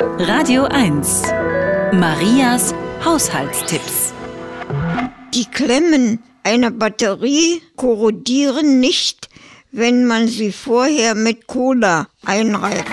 Radio 1. Marias Haushaltstipps. Die Klemmen einer Batterie korrodieren nicht, wenn man sie vorher mit Cola einreibt.